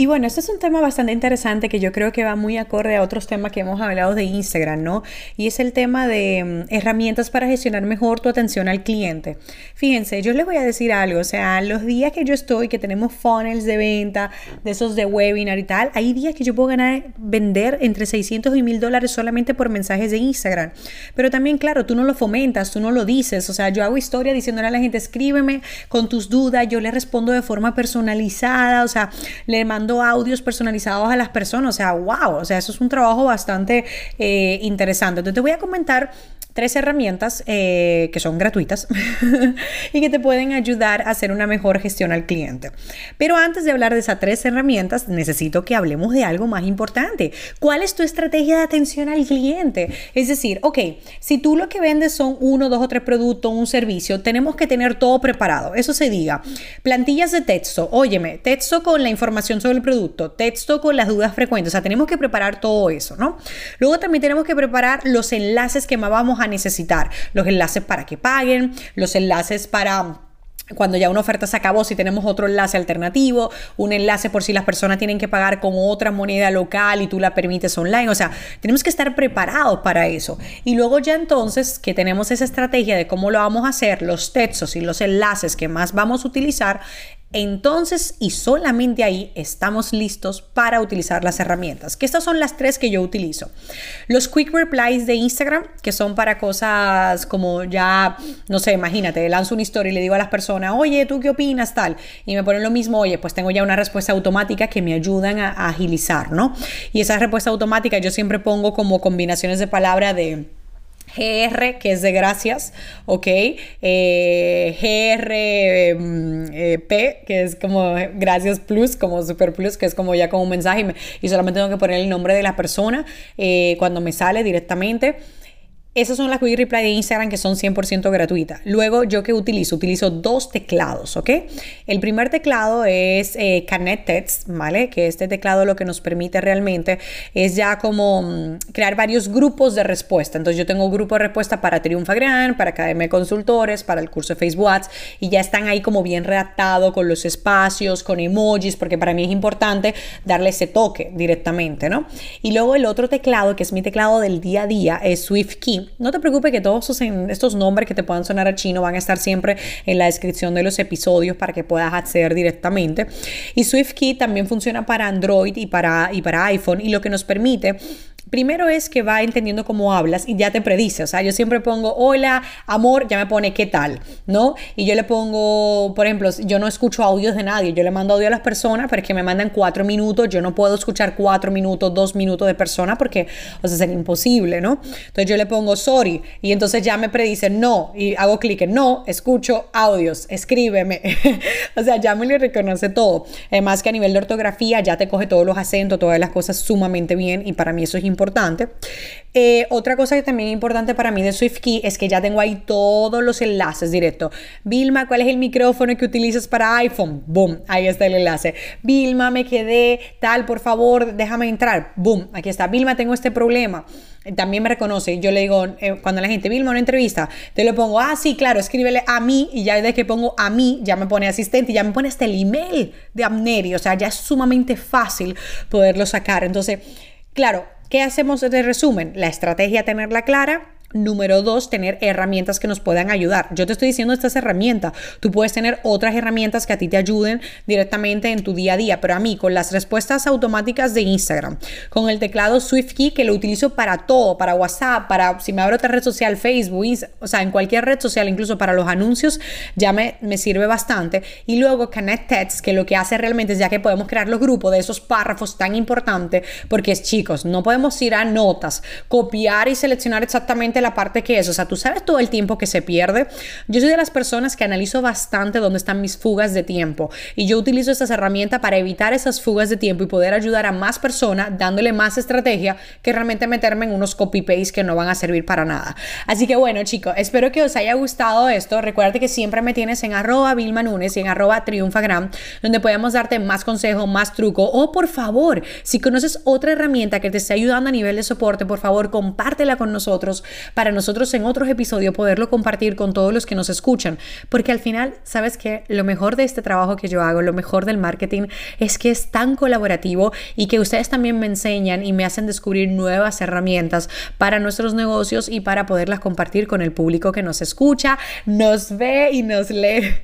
Y bueno, este es un tema bastante interesante que yo creo que va muy acorde a otros temas que hemos hablado de Instagram, ¿no? Y es el tema de mm, herramientas para gestionar mejor tu atención al cliente. Fíjense, yo les voy a decir algo, o sea, los días que yo estoy, que tenemos funnels de venta, de esos de webinar y tal, hay días que yo puedo ganar, vender entre 600 y 1000 dólares solamente por mensajes de Instagram. Pero también, claro, tú no lo fomentas, tú no lo dices, o sea, yo hago historia diciéndole a la gente, escríbeme con tus dudas, yo le respondo de forma personalizada, o sea, le mando audios personalizados a las personas. O sea, wow, o sea, eso es un trabajo bastante eh, interesante. Entonces te voy a comentar tres herramientas eh, que son gratuitas y que te pueden ayudar a hacer una mejor gestión al cliente. Pero antes de hablar de esas tres herramientas, necesito que hablemos de algo más importante. ¿Cuál es tu estrategia de atención al cliente? Es decir, ok, si tú lo que vendes son uno, dos o tres productos, un servicio, tenemos que tener todo preparado. Eso se diga. Plantillas de texto, óyeme, texto con la información sobre el producto, texto con las dudas frecuentes. O sea, tenemos que preparar todo eso, ¿no? Luego también tenemos que preparar los enlaces que más vamos necesitar. Los enlaces para que paguen, los enlaces para cuando ya una oferta se acabó, si tenemos otro enlace alternativo, un enlace por si las personas tienen que pagar con otra moneda local y tú la permites online. O sea, tenemos que estar preparados para eso. Y luego ya entonces que tenemos esa estrategia de cómo lo vamos a hacer, los textos y los enlaces que más vamos a utilizar, entonces y solamente ahí estamos listos para utilizar las herramientas. Que estas son las tres que yo utilizo. Los quick replies de Instagram, que son para cosas como ya, no sé, imagínate, lanzo una historia y le digo a las personas, oye, ¿tú qué opinas? Tal. Y me ponen lo mismo, oye, pues tengo ya una respuesta automática que me ayudan a, agilizar, ¿no? Y esa respuesta automática yo siempre pongo como combinaciones de palabra de GR, que es de gracias, ¿ok? Eh, GRP, eh, que es como gracias plus, como super plus, que es como ya como un mensaje y, solamente tengo que poner el nombre de la persona eh, cuando me sale directamente. Esas son las quick reply de Instagram que son 100% gratuitas. Luego, ¿yo qué utilizo? Utilizo dos teclados, ¿ok? El primer teclado es eh, Text, ¿vale? Que este teclado lo que nos permite realmente es ya como mm, crear varios grupos de respuesta. Entonces, yo tengo un grupo de respuesta para Triunfa Gran, para Academia de Consultores, para el curso de Facebook Ads, y ya están ahí como bien redactado con los espacios, con emojis, porque para mí es importante darle ese toque directamente, ¿no? Y luego el otro teclado, que es mi teclado del día a día, es SwiftKey no te preocupes que todos estos nombres que te puedan sonar a chino van a estar siempre en la descripción de los episodios para que puedas acceder directamente. Y SwiftKey también funciona para Android y para, y para iPhone y lo que nos permite Primero es que va entendiendo cómo hablas y ya te predice. O sea, yo siempre pongo, hola, amor, ya me pone qué tal, ¿no? Y yo le pongo, por ejemplo, yo no escucho audios de nadie, yo le mando audio a las personas, pero es que me mandan cuatro minutos, yo no puedo escuchar cuatro minutos, dos minutos de persona porque, o sea, sería imposible, ¿no? Entonces yo le pongo, sorry, y entonces ya me predice, no, y hago clic en no, escucho audios, escríbeme. o sea, ya me le reconoce todo. Además que a nivel de ortografía ya te coge todos los acentos, todas las cosas sumamente bien y para mí eso es importante importante. Eh, otra cosa que también es importante para mí de SwiftKey es que ya tengo ahí todos los enlaces directos. Vilma, ¿cuál es el micrófono que utilizas para iPhone? Boom, ahí está el enlace. Vilma, me quedé tal, por favor, déjame entrar. Boom, aquí está. Vilma, tengo este problema. También me reconoce. Yo le digo, eh, cuando la gente, Vilma, una entrevista, te lo pongo, ah, sí, claro, escríbele a mí y ya desde que pongo a mí, ya me pone asistente y ya me pone hasta el email de Amneri. O sea, ya es sumamente fácil poderlo sacar. Entonces, claro, ¿Qué hacemos de resumen? La estrategia tenerla clara, Número dos, tener herramientas que nos puedan ayudar. Yo te estoy diciendo estas herramientas. Tú puedes tener otras herramientas que a ti te ayuden directamente en tu día a día. Pero a mí, con las respuestas automáticas de Instagram, con el teclado SwiftKey que lo utilizo para todo, para WhatsApp, para si me abro otra red social, Facebook, o sea, en cualquier red social, incluso para los anuncios, ya me, me sirve bastante. Y luego Connect Text, que lo que hace realmente es ya que podemos crear los grupos de esos párrafos tan importantes, porque es chicos, no podemos ir a notas, copiar y seleccionar exactamente la parte que es, o sea, tú sabes todo el tiempo que se pierde. Yo soy de las personas que analizo bastante dónde están mis fugas de tiempo y yo utilizo estas herramientas para evitar esas fugas de tiempo y poder ayudar a más personas dándole más estrategia que realmente meterme en unos copy-paste que no van a servir para nada. Así que bueno, chicos, espero que os haya gustado esto. Recuerda que siempre me tienes en arroba Vilma Nunes y en arroba Triunfagram, donde podemos darte más consejos, más truco o por favor, si conoces otra herramienta que te esté ayudando a nivel de soporte, por favor, compártela con nosotros para nosotros en otros episodios poderlo compartir con todos los que nos escuchan, porque al final, sabes que lo mejor de este trabajo que yo hago, lo mejor del marketing es que es tan colaborativo y que ustedes también me enseñan y me hacen descubrir nuevas herramientas para nuestros negocios y para poderlas compartir con el público que nos escucha, nos ve y nos lee.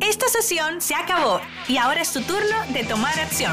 Esta sesión se acabó y ahora es tu turno de tomar acción.